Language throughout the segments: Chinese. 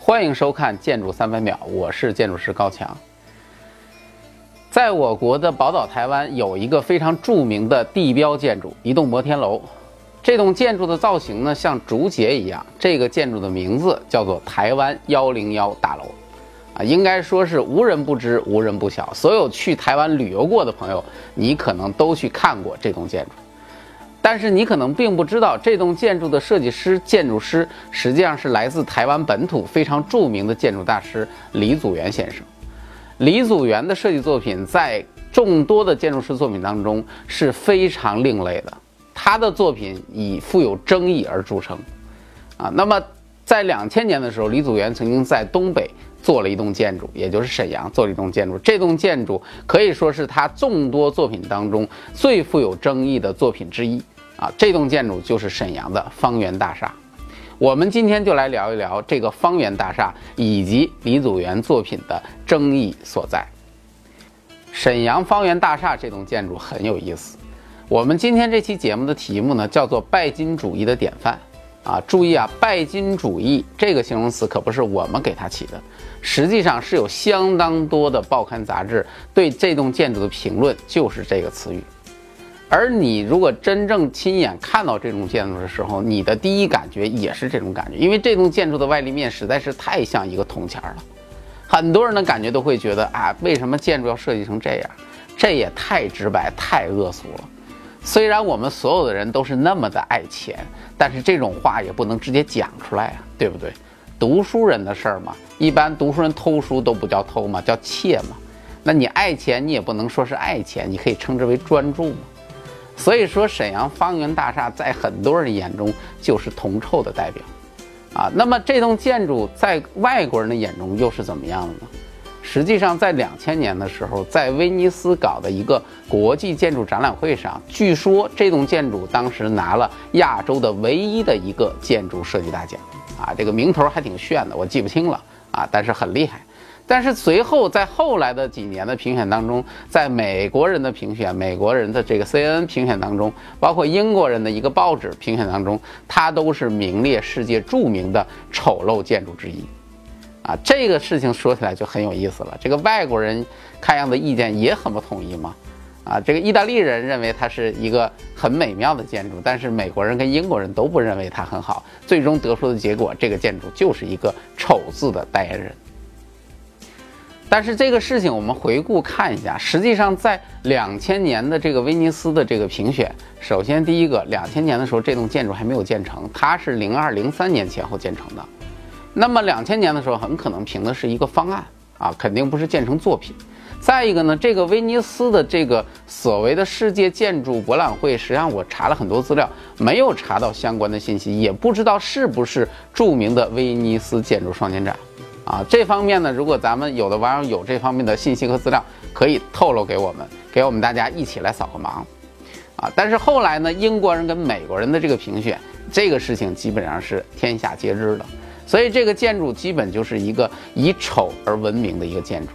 欢迎收看《建筑三百秒》，我是建筑师高强。在我国的宝岛台湾有一个非常著名的地标建筑——一栋摩天楼。这栋建筑的造型呢，像竹节一样。这个建筑的名字叫做台湾幺零幺大楼。啊，应该说是无人不知、无人不晓。所有去台湾旅游过的朋友，你可能都去看过这栋建筑。但是你可能并不知道，这栋建筑的设计师、建筑师实际上是来自台湾本土非常著名的建筑大师李祖原先生。李祖原的设计作品在众多的建筑师作品当中是非常另类的，他的作品以富有争议而著称。啊，那么在两千年的时候，李祖原曾经在东北。做了一栋建筑，也就是沈阳做了一栋建筑。这栋建筑可以说是他众多作品当中最富有争议的作品之一啊！这栋建筑就是沈阳的方圆大厦。我们今天就来聊一聊这个方圆大厦以及李祖原作品的争议所在。沈阳方圆大厦这栋建筑很有意思。我们今天这期节目的题目呢，叫做“拜金主义的典范”。啊，注意啊，拜金主义这个形容词可不是我们给它起的，实际上是有相当多的报刊杂志对这栋建筑的评论就是这个词语。而你如果真正亲眼看到这栋建筑的时候，你的第一感觉也是这种感觉，因为这栋建筑的外立面实在是太像一个铜钱了。很多人的感觉都会觉得啊，为什么建筑要设计成这样？这也太直白、太恶俗了。虽然我们所有的人都是那么的爱钱，但是这种话也不能直接讲出来啊，对不对？读书人的事儿嘛，一般读书人偷书都不叫偷嘛，叫窃嘛。那你爱钱，你也不能说是爱钱，你可以称之为专注嘛。所以说，沈阳方圆大厦在很多人眼中就是铜臭的代表啊。那么这栋建筑在外国人的眼中又是怎么样的呢？实际上，在两千年的时候，在威尼斯搞的一个国际建筑展览会上，据说这栋建筑当时拿了亚洲的唯一的一个建筑设计大奖，啊，这个名头还挺炫的，我记不清了啊，但是很厉害。但是随后在后来的几年的评选当中，在美国人的评选、美国人的这个 CNN 评选当中，包括英国人的一个报纸评选当中，它都是名列世界著名的丑陋建筑之一。啊，这个事情说起来就很有意思了。这个外国人看样子意见也很不统一嘛。啊，这个意大利人认为它是一个很美妙的建筑，但是美国人跟英国人都不认为它很好。最终得出的结果，这个建筑就是一个丑字的代言人。但是这个事情我们回顾看一下，实际上在两千年的这个威尼斯的这个评选，首先第一个，两千年的时候这栋建筑还没有建成，它是零二零三年前后建成的。那么两千年的时候，很可能评的是一个方案啊，肯定不是建成作品。再一个呢，这个威尼斯的这个所谓的世界建筑博览会，实际上我查了很多资料，没有查到相关的信息，也不知道是不是著名的威尼斯建筑双年展啊。这方面呢，如果咱们有的网友有这方面的信息和资料，可以透露给我们，给我们大家一起来扫个盲啊。但是后来呢，英国人跟美国人的这个评选，这个事情基本上是天下皆知的。所以这个建筑基本就是一个以丑而闻名的一个建筑，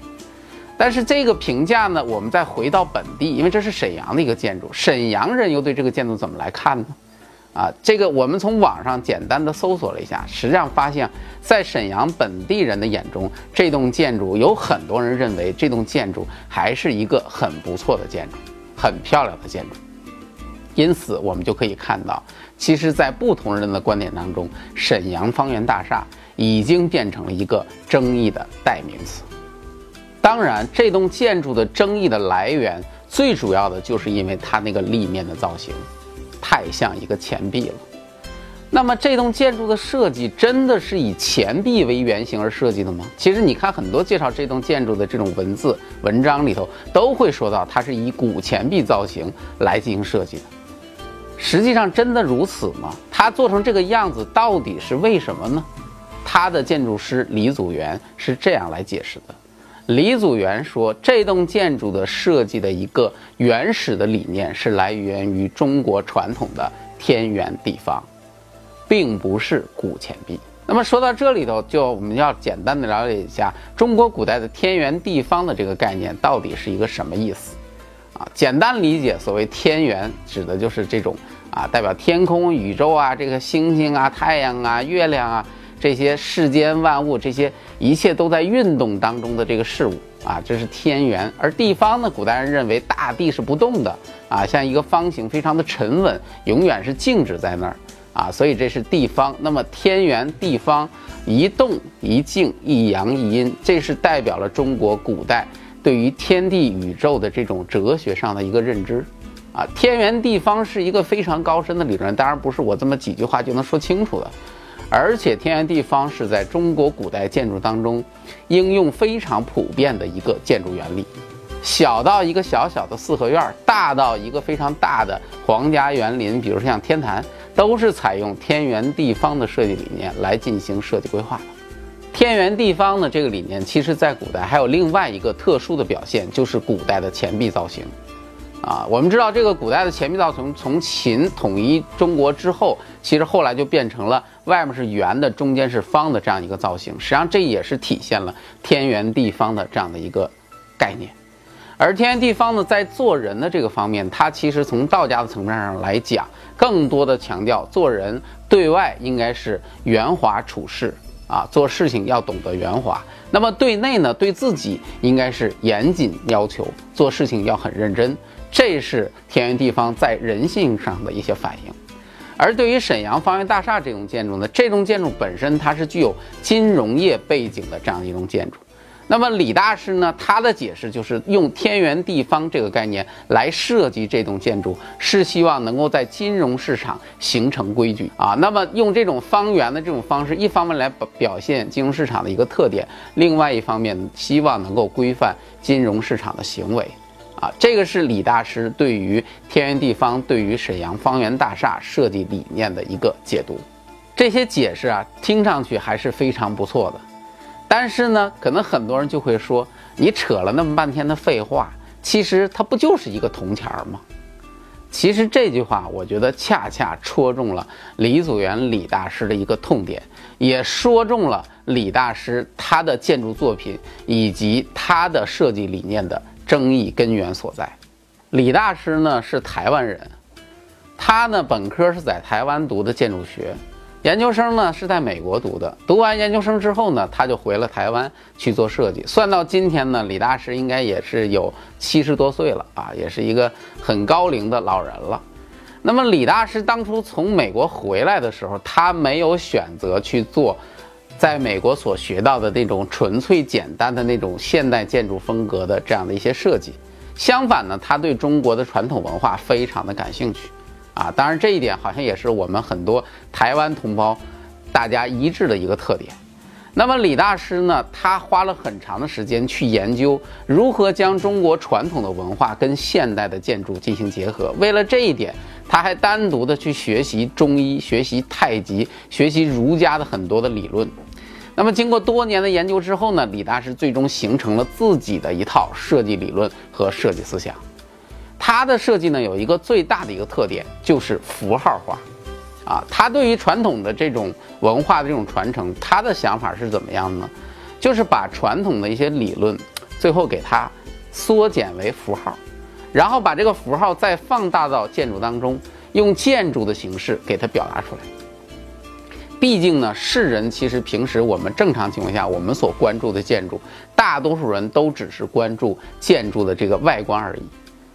但是这个评价呢，我们再回到本地，因为这是沈阳的一个建筑，沈阳人又对这个建筑怎么来看呢？啊，这个我们从网上简单的搜索了一下，实际上发现，在沈阳本地人的眼中，这栋建筑有很多人认为这栋建筑还是一个很不错的建筑，很漂亮的建筑。因此，我们就可以看到，其实，在不同人的观点当中，沈阳方圆大厦已经变成了一个争议的代名词。当然，这栋建筑的争议的来源，最主要的就是因为它那个立面的造型，太像一个钱币了。那么，这栋建筑的设计真的是以钱币为原型而设计的吗？其实，你看很多介绍这栋建筑的这种文字文章里头，都会说到它是以古钱币造型来进行设计的。实际上真的如此吗？它做成这个样子到底是为什么呢？他的建筑师李祖原是这样来解释的：李祖原说，这栋建筑的设计的一个原始的理念是来源于中国传统的天圆地方，并不是古钱币那么说到这里头，就我们要简单的了解一下中国古代的天圆地方的这个概念到底是一个什么意思啊？简单理解，所谓天圆，指的就是这种啊，代表天空、宇宙啊，这个星星啊、太阳啊、月亮啊。这些世间万物，这些一切都在运动当中的这个事物啊，这是天圆。而地方呢，古代人认为大地是不动的啊，像一个方形，非常的沉稳，永远是静止在那儿啊，所以这是地方。那么天圆地方，一动一静，一阳一阴，这是代表了中国古代对于天地宇宙的这种哲学上的一个认知啊。天圆地方是一个非常高深的理论，当然不是我这么几句话就能说清楚的。而且天圆地方是在中国古代建筑当中应用非常普遍的一个建筑原理，小到一个小小的四合院，大到一个非常大的皇家园林，比如说像天坛，都是采用天圆地方的设计理念来进行设计规划的。天圆地方的这个理念，其实在古代还有另外一个特殊的表现，就是古代的钱币造型。啊，我们知道这个古代的钱币造型，从秦统一中国之后，其实后来就变成了外面是圆的，中间是方的这样一个造型。实际上，这也是体现了天圆地方的这样的一个概念。而天圆地方呢，在做人的这个方面，它其实从道家的层面上来讲，更多的强调做人对外应该是圆滑处事啊，做事情要懂得圆滑。那么对内呢，对自己应该是严谨要求，做事情要很认真。这是天圆地方在人性上的一些反应，而对于沈阳方圆大厦这种建筑呢，这种建筑本身它是具有金融业背景的这样一种建筑。那么李大师呢，他的解释就是用天圆地方这个概念来设计这栋建筑，是希望能够在金融市场形成规矩啊。那么用这种方圆的这种方式，一方面来表表现金融市场的一个特点，另外一方面希望能够规范金融市场的行为。啊，这个是李大师对于天圆地方、对于沈阳方圆大厦设计理念的一个解读。这些解释啊，听上去还是非常不错的。但是呢，可能很多人就会说，你扯了那么半天的废话，其实它不就是一个铜钱儿吗？其实这句话，我觉得恰恰戳中了李祖原李大师的一个痛点，也说中了李大师他的建筑作品以及他的设计理念的。争议根源所在，李大师呢是台湾人，他呢本科是在台湾读的建筑学，研究生呢是在美国读的。读完研究生之后呢，他就回了台湾去做设计。算到今天呢，李大师应该也是有七十多岁了啊，也是一个很高龄的老人了。那么李大师当初从美国回来的时候，他没有选择去做。在美国所学到的那种纯粹简单的那种现代建筑风格的这样的一些设计，相反呢，他对中国的传统文化非常的感兴趣，啊，当然这一点好像也是我们很多台湾同胞大家一致的一个特点。那么李大师呢，他花了很长的时间去研究如何将中国传统的文化跟现代的建筑进行结合。为了这一点，他还单独的去学习中医、学习太极、学习儒家的很多的理论。那么经过多年的研究之后呢，李大师最终形成了自己的一套设计理论和设计思想。它的设计呢，有一个最大的一个特点，就是符号化。啊，它对于传统的这种文化的这种传承，它的想法是怎么样呢？就是把传统的一些理论，最后给它缩减为符号，然后把这个符号再放大到建筑当中，用建筑的形式给它表达出来。毕竟呢，世人其实平时我们正常情况下，我们所关注的建筑，大多数人都只是关注建筑的这个外观而已。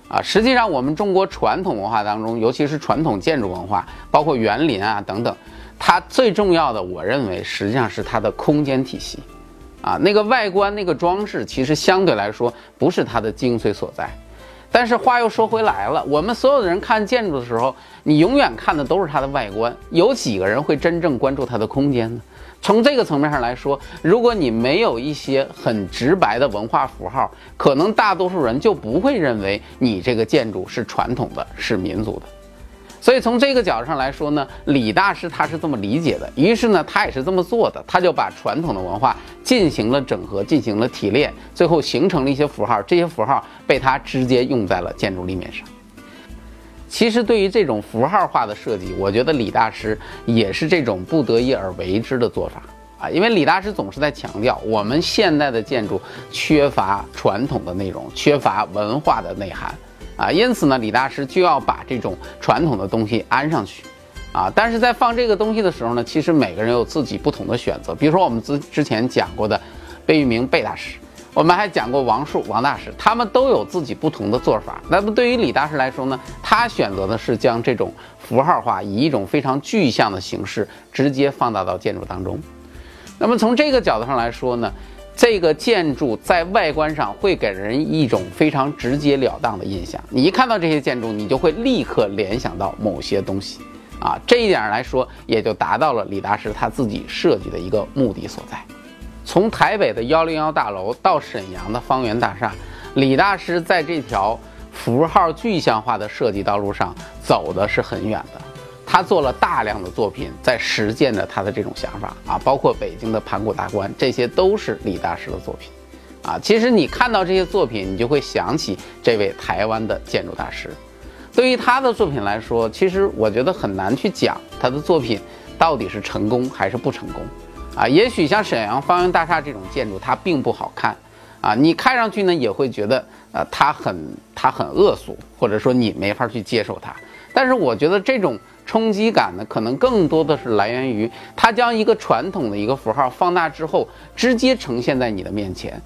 啊，实际上我们中国传统文化当中，尤其是传统建筑文化，包括园林啊等等，它最重要的，我认为实际上是它的空间体系。啊，那个外观那个装饰，其实相对来说不是它的精髓所在。但是话又说回来了，我们所有的人看建筑的时候，你永远看的都是它的外观，有几个人会真正关注它的空间呢？从这个层面上来说，如果你没有一些很直白的文化符号，可能大多数人就不会认为你这个建筑是传统的，是民族的。所以从这个角度上来说呢，李大师他是这么理解的，于是呢，他也是这么做的，他就把传统的文化进行了整合，进行了提炼，最后形成了一些符号，这些符号被他直接用在了建筑立面上。其实对于这种符号化的设计，我觉得李大师也是这种不得已而为之的做法啊。因为李大师总是在强调，我们现代的建筑缺乏传统的内容，缺乏文化的内涵啊。因此呢，李大师就要把这种传统的东西安上去啊。但是在放这个东西的时候呢，其实每个人有自己不同的选择。比如说我们之之前讲过的贝聿铭贝大师。我们还讲过王树王大师，他们都有自己不同的做法。那么对于李大师来说呢，他选择的是将这种符号化，以一种非常具象的形式直接放大到建筑当中。那么从这个角度上来说呢，这个建筑在外观上会给人一种非常直截了当的印象。你一看到这些建筑，你就会立刻联想到某些东西啊。这一点来说，也就达到了李大师他自己设计的一个目的所在。从台北的幺零幺大楼到沈阳的方圆大厦，李大师在这条符号具象化的设计道路上走的是很远的。他做了大量的作品，在实践着他的这种想法啊，包括北京的盘古大观，这些都是李大师的作品啊。其实你看到这些作品，你就会想起这位台湾的建筑大师。对于他的作品来说，其实我觉得很难去讲他的作品到底是成功还是不成功。啊，也许像沈阳方圆大厦这种建筑，它并不好看，啊，你看上去呢也会觉得，呃，它很它很恶俗，或者说你没法去接受它。但是我觉得这种冲击感呢，可能更多的是来源于它将一个传统的一个符号放大之后，直接呈现在你的面前。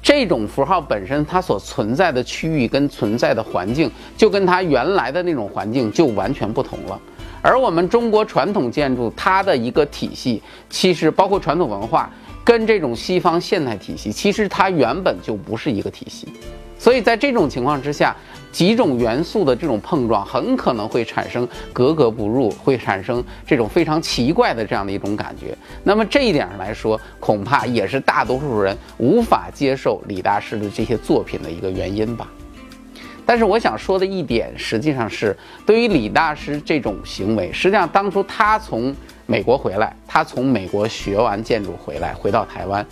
这种符号本身它所存在的区域跟存在的环境，就跟它原来的那种环境就完全不同了。而我们中国传统建筑，它的一个体系，其实包括传统文化，跟这种西方现代体系，其实它原本就不是一个体系。所以在这种情况之下，几种元素的这种碰撞，很可能会产生格格不入，会产生这种非常奇怪的这样的一种感觉。那么这一点上来说，恐怕也是大多数人无法接受李大师的这些作品的一个原因吧。但是我想说的一点，实际上是对于李大师这种行为，实际上当初他从美国回来，他从美国学完建筑回来，回到台湾，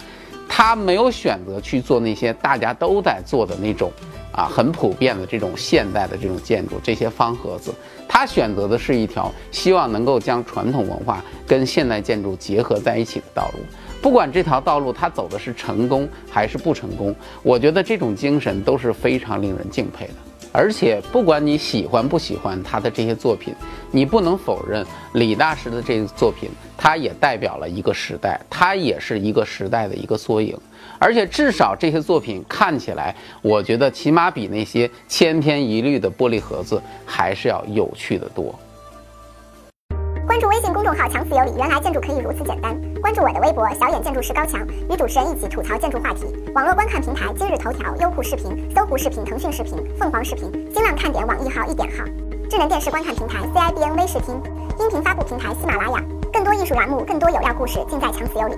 他没有选择去做那些大家都在做的那种啊很普遍的这种现代的这种建筑，这些方盒子，他选择的是一条希望能够将传统文化跟现代建筑结合在一起的道路。不管这条道路他走的是成功还是不成功，我觉得这种精神都是非常令人敬佩的。而且，不管你喜欢不喜欢他的这些作品，你不能否认李大师的这个作品，他也代表了一个时代，他也是一个时代的一个缩影。而且，至少这些作品看起来，我觉得起码比那些千篇一律的玻璃盒子还是要有趣的多。问号“强词有理”，原来建筑可以如此简单。关注我的微博“小眼建筑师高强”，与主持人一起吐槽建筑话题。网络观看平台：今日头条、优酷视频、搜狐视频、腾讯视频、凤凰视频、新浪看点、网易号、一点号。智能电视观看平台：CIBN 微视听。音频发布平台：喜马拉雅。更多艺术栏目，更多有料故事，尽在强词有理。